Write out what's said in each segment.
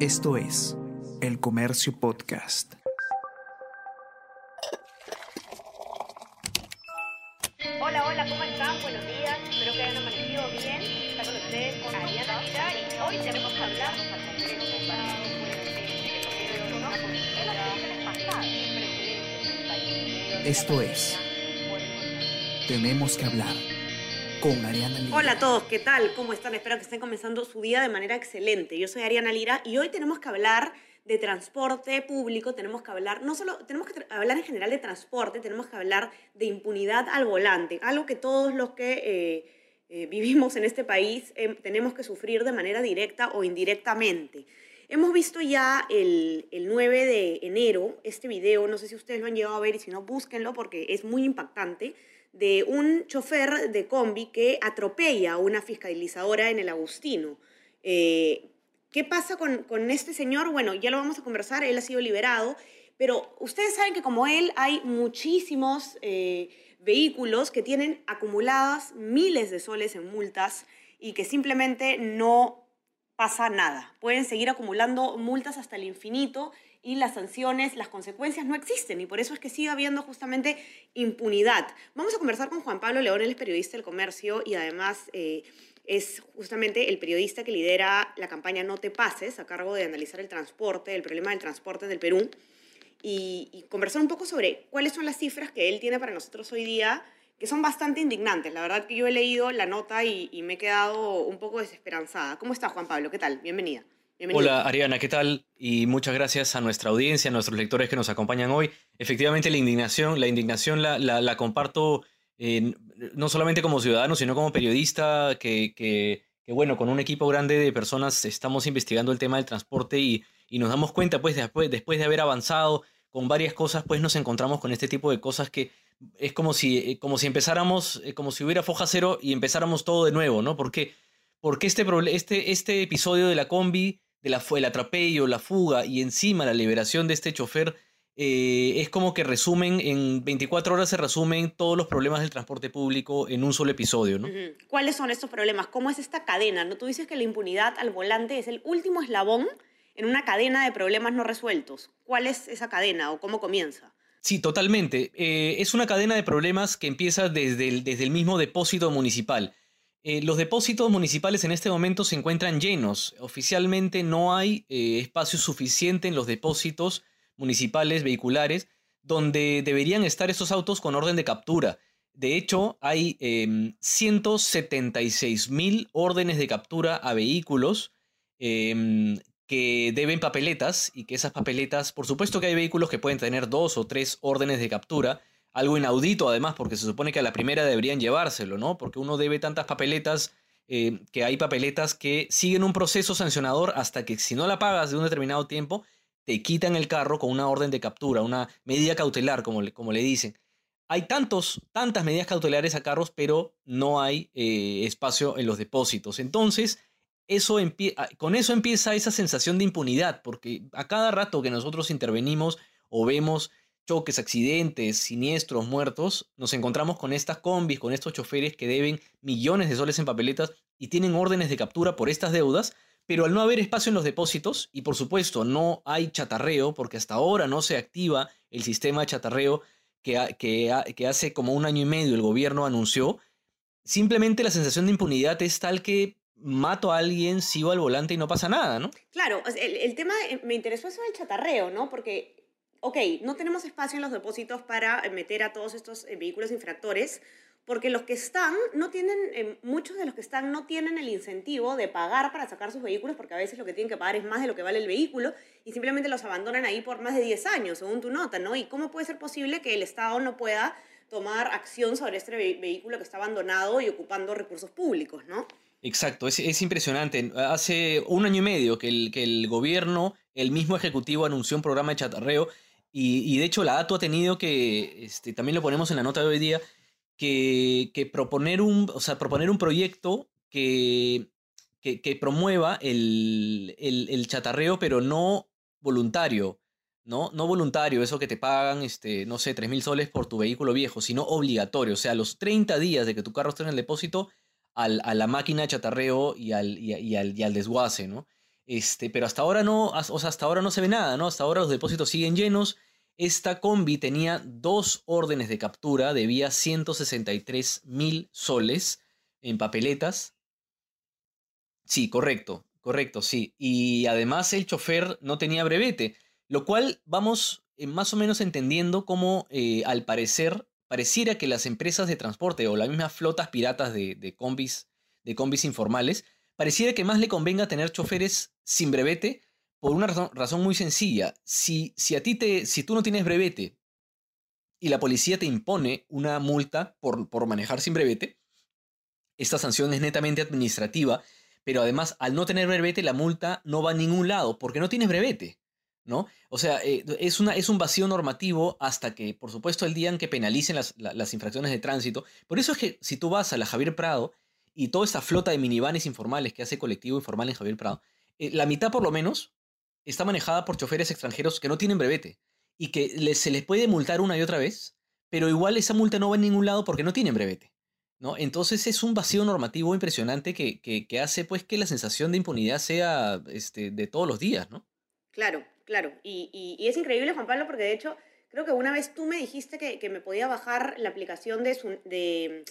Esto es El Comercio Podcast. Hola, hola, ¿cómo están? Buenos días, espero que hayan amanecido bien. Está con ustedes con Ariana y hoy tenemos que hablar Esto es Tenemos que hablar Hola a todos, ¿qué tal? ¿Cómo están? Espero que estén comenzando su día de manera excelente. Yo soy Ariana Lira y hoy tenemos que hablar de transporte público, tenemos que hablar, no solo, tenemos que hablar en general de transporte, tenemos que hablar de impunidad al volante, algo que todos los que eh, eh, vivimos en este país eh, tenemos que sufrir de manera directa o indirectamente. Hemos visto ya el, el 9 de enero este video, no sé si ustedes lo han llegado a ver y si no, búsquenlo porque es muy impactante, de un chofer de combi que atropella a una fiscalizadora en el Agustino. Eh, ¿Qué pasa con, con este señor? Bueno, ya lo vamos a conversar, él ha sido liberado, pero ustedes saben que como él hay muchísimos eh, vehículos que tienen acumuladas miles de soles en multas y que simplemente no pasa nada. Pueden seguir acumulando multas hasta el infinito y las sanciones, las consecuencias no existen y por eso es que sigue habiendo justamente impunidad. Vamos a conversar con Juan Pablo León, él es periodista del comercio y además eh, es justamente el periodista que lidera la campaña No te pases a cargo de analizar el transporte, el problema del transporte en el Perú y, conversar un poco sobre cuáles son las cifras que él tiene para nosotros hoy día que son bastante indignantes. La verdad que yo he leído la nota y, y me he quedado un poco desesperanzada. ¿Cómo estás, Juan Pablo? ¿Qué tal? Bienvenida. Bienvenido. Hola Ariana, ¿qué tal? Y muchas gracias a nuestra audiencia, a nuestros lectores que nos acompañan hoy. Efectivamente, la indignación, la indignación la, la, la comparto eh, no solamente como ciudadano, sino como periodista, que, que, que, bueno, con un equipo grande de personas estamos investigando el tema del transporte y, y nos damos cuenta, pues después, después de haber avanzado con varias cosas, pues nos encontramos con este tipo de cosas que es como si, eh, como si empezáramos, eh, como si hubiera foja cero y empezáramos todo de nuevo, ¿no? Porque, porque este, este, este episodio de la combi, de la, el atropello, la fuga y encima la liberación de este chofer, eh, es como que resumen, en 24 horas se resumen todos los problemas del transporte público en un solo episodio, ¿no? ¿Cuáles son estos problemas? ¿Cómo es esta cadena? ¿No? Tú dices que la impunidad al volante es el último eslabón en una cadena de problemas no resueltos. ¿Cuál es esa cadena o cómo comienza? Sí, totalmente. Eh, es una cadena de problemas que empieza desde el, desde el mismo depósito municipal. Eh, los depósitos municipales en este momento se encuentran llenos. Oficialmente no hay eh, espacio suficiente en los depósitos municipales vehiculares donde deberían estar estos autos con orden de captura. De hecho, hay em, 176 mil órdenes de captura a vehículos em, que deben papeletas y que esas papeletas, por supuesto que hay vehículos que pueden tener dos o tres órdenes de captura, algo inaudito además, porque se supone que a la primera deberían llevárselo, ¿no? Porque uno debe tantas papeletas, eh, que hay papeletas que siguen un proceso sancionador hasta que si no la pagas de un determinado tiempo, te quitan el carro con una orden de captura, una medida cautelar, como le, como le dicen. Hay tantos, tantas medidas cautelares a carros, pero no hay eh, espacio en los depósitos. Entonces, eso empie- a- con eso empieza esa sensación de impunidad, porque a cada rato que nosotros intervenimos o vemos choques, accidentes, siniestros, muertos, nos encontramos con estas combis, con estos choferes que deben millones de soles en papeletas y tienen órdenes de captura por estas deudas, pero al no haber espacio en los depósitos y por supuesto no hay chatarreo, porque hasta ahora no se activa el sistema de chatarreo que, ha- que, ha- que hace como un año y medio el gobierno anunció, simplemente la sensación de impunidad es tal que mato a alguien, sigo al volante y no pasa nada, ¿no? Claro, el, el tema, eh, me interesó eso del chatarreo, ¿no? Porque, ok, no tenemos espacio en los depósitos para eh, meter a todos estos eh, vehículos infractores, porque los que están, no tienen, eh, muchos de los que están no tienen el incentivo de pagar para sacar sus vehículos, porque a veces lo que tienen que pagar es más de lo que vale el vehículo, y simplemente los abandonan ahí por más de 10 años, según tu nota, ¿no? ¿Y cómo puede ser posible que el Estado no pueda tomar acción sobre este ve- vehículo que está abandonado y ocupando recursos públicos, ¿no? Exacto, es, es impresionante. Hace un año y medio que el, que el gobierno, el mismo ejecutivo anunció un programa de chatarreo y, de hecho la ATU ha tenido que, este, también lo ponemos en la nota de hoy día, que, que proponer, un, o sea, proponer un proyecto que, que, promueva el, el, el chatarreo, pero no voluntario. ¿no? No voluntario, eso que te pagan, este, no sé, 3 mil soles por tu vehículo viejo, sino obligatorio. O sea, los 30 días de que tu carro esté en el depósito, al, a la máquina de chatarreo y al, y, y al, y al desguace, ¿no? Este, pero hasta ahora no, o sea, hasta ahora no se ve nada, ¿no? Hasta ahora los depósitos siguen llenos. Esta combi tenía dos órdenes de captura, debía 163 mil soles en papeletas. Sí, correcto, correcto, sí. Y además el chofer no tenía brevete, lo cual vamos eh, más o menos entendiendo cómo eh, al parecer pareciera que las empresas de transporte o las mismas flotas piratas de, de combis, de combis informales pareciera que más le convenga tener choferes sin brevete por una razón, muy sencilla. Si, si a ti te, si tú no tienes brevete y la policía te impone una multa por, por manejar sin brevete, esta sanción es netamente administrativa, pero además al no tener brevete la multa no va a ningún lado porque no tienes brevete. ¿No? O sea, eh, es, una, es un vacío normativo hasta que, por supuesto, el día en que penalicen las, las infracciones de tránsito. Por eso es que si tú vas a la Javier Prado y toda esta flota de minivanes informales que hace colectivo informal en Javier Prado, eh, la mitad por lo menos está manejada por choferes extranjeros que no tienen brevete y que se les puede multar una y otra vez, pero igual esa multa no va en ningún lado porque no tienen brevete. ¿no? Entonces es un vacío normativo impresionante que, que, hace pues que la sensación de impunidad sea este, de todos los días, ¿no? Claro, claro. Y, y, es increíble, Juan Pablo, porque de hecho creo que una vez tú me dijiste que, que me podía bajar la aplicación de, de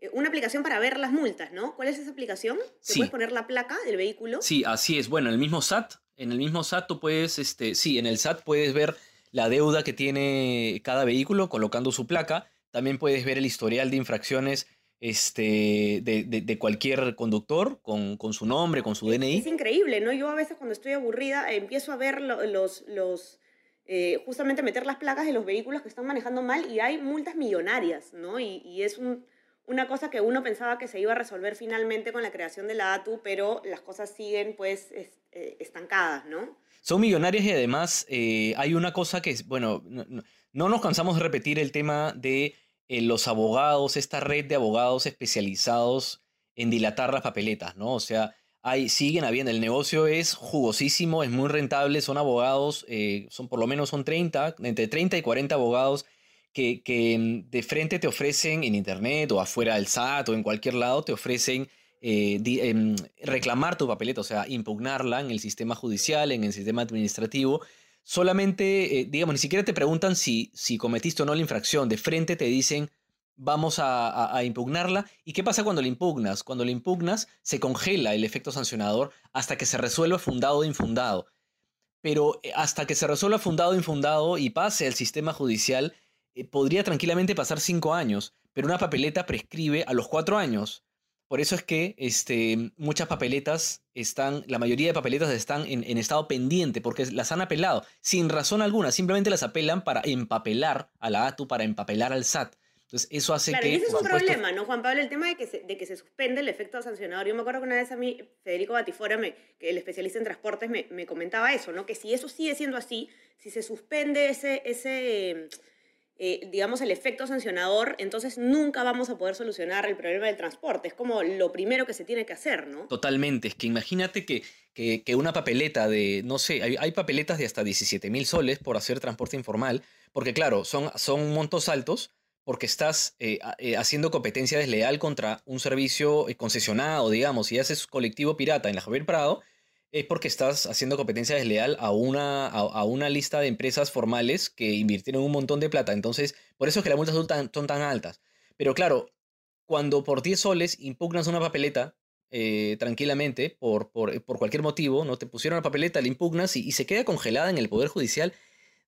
eh, una aplicación para ver las multas, ¿no? ¿Cuál es esa aplicación? ¿Te puedes poner la placa del vehículo? Sí, así es. Bueno, en el mismo SAT, en el mismo SAT tú puedes, este, sí, en el SAT puedes ver la deuda que tiene cada vehículo colocando su placa. También puedes ver el historial de infracciones este, de, de, cualquier conductor con, con, su nombre, con su DNI. Es increíble, ¿no? Yo a veces cuando estoy aburrida empiezo a ver los, los eh, justamente meter las placas de los vehículos que están manejando mal y hay multas millonarias, ¿no? Y, y es un una cosa que uno pensaba que se iba a resolver finalmente con la creación de la ATU, pero las cosas siguen pues eh, estancadas, ¿no? Son millonarias y además eh, hay una cosa que, bueno, no, nos cansamos de repetir el tema de eh, los abogados, esta red de abogados especializados en dilatar las papeletas, ¿no? O sea, hay, siguen habiendo, el negocio es jugosísimo, es muy rentable, son abogados, son por lo menos son 30, entre 30 y 40 abogados que, mm, de frente te ofrecen en internet o afuera del SAT o en cualquier lado, te ofrecen eh, em, reclamar tu papeleta, o sea, impugnarla en el sistema judicial, en el sistema administrativo. Solamente, eh, digamos, ni siquiera te preguntan si, si cometiste o no la infracción. De frente te dicen, vamos a, a, impugnarla. ¿Y qué pasa cuando la impugnas? Cuando la impugnas, se congela el efecto sancionador hasta que se resuelva fundado o infundado. Pero eh, hasta que se resuelva fundado o infundado y pase al sistema judicial, eh, podría tranquilamente pasar cinco años, pero una papeleta prescribe a los cuatro años. Por eso es que este, muchas papeletas están, la mayoría de papeletas están en, estado pendiente porque las han apelado sin razón alguna, simplemente las apelan para empapelar a la ATU, para empapelar al SAT. Entonces, eso hace claro, que. ese es un problema, ¿no, Juan Pablo? El tema de que, se, de que se suspende el efecto sancionador. Yo me acuerdo que una vez a mí, Federico Batifora, me, que el especialista en transportes, me, me, comentaba eso, ¿no? Que si eso sigue siendo así, si se suspende ese, ese eh, digamos, el efecto sancionador, entonces nunca vamos a poder solucionar el problema del transporte. Es como lo primero que se tiene que hacer, ¿no? Totalmente. Es que imagínate que, que, una papeleta de, no sé, hay, papeletas de hasta 17 mil soles por hacer transporte informal, porque claro, son, son montos altos porque estás eh, eh, haciendo competencia desleal contra un servicio concesionado, digamos, y haces colectivo pirata en la Javier Prado, es porque estás haciendo competencia desleal a una, a, una lista de empresas formales que invirtieron un montón de plata. Entonces, por eso es que las multas son tan, son tan altas. Pero claro, cuando por 10 soles impugnas una papeleta eh, tranquilamente, por, por, por, cualquier motivo, ¿no? Te pusieron la papeleta, la impugnas y, y, se queda congelada en el Poder Judicial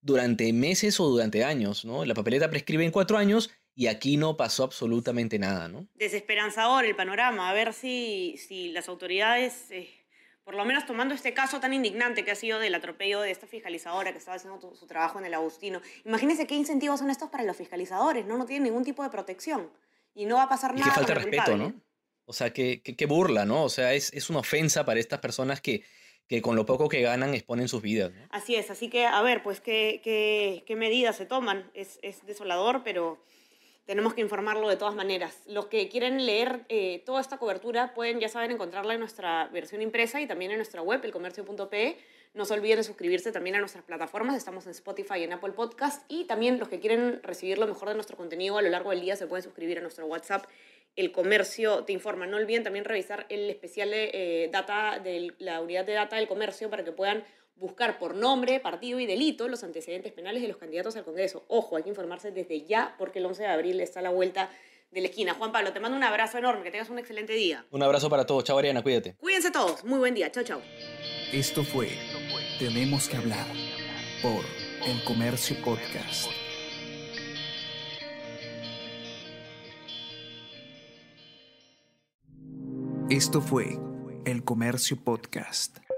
durante meses o durante años, ¿no? La papeleta prescribe en cuatro años y aquí no pasó absolutamente nada, ¿no? Desesperanzador el panorama, a ver si, si las autoridades... Eh, por lo menos tomando este caso tan indignante que ha sido del atropello de esta fiscalizadora que estaba haciendo su trabajo en el Agustino. Imagínense qué incentivos son estos para los fiscalizadores, ¿no? No tienen ningún tipo de protección y no va a pasar nada. Y falta de respeto, ¿no? O sea, qué burla, ¿no? O sea, es, es, una ofensa para estas personas que, que con lo poco que ganan exponen sus vidas. ¿no? Así es, así que a ver, pues qué, qué, qué medidas se toman. Es, es desolador, pero tenemos que informarlo de todas maneras. Los que quieren leer eh, toda esta cobertura pueden, ya saben, encontrarla en nuestra versión impresa y también en nuestra web, elcomercio.pe. No se olviden de suscribirse también a nuestras plataformas. Estamos en Spotify y en Apple Podcast. Y también los que quieren recibir lo mejor de nuestro contenido a lo largo del día se pueden suscribir a nuestro WhatsApp el comercio te informa. No olviden también revisar el especial de eh, data de la unidad de data del comercio para que puedan buscar por nombre, partido y delito los antecedentes penales de los candidatos al Congreso. Ojo, hay que informarse desde ya porque el 11 de abril está a la vuelta de la esquina. Juan Pablo, te mando un abrazo enorme, que tengas un excelente día. Un abrazo para todos. Chao, Ariana, cuídate. Cuídense todos. Muy buen día. Chao, chao. Esto fue Tenemos que hablar por El Comercio Podcast. Esto fue El Comercio Podcast.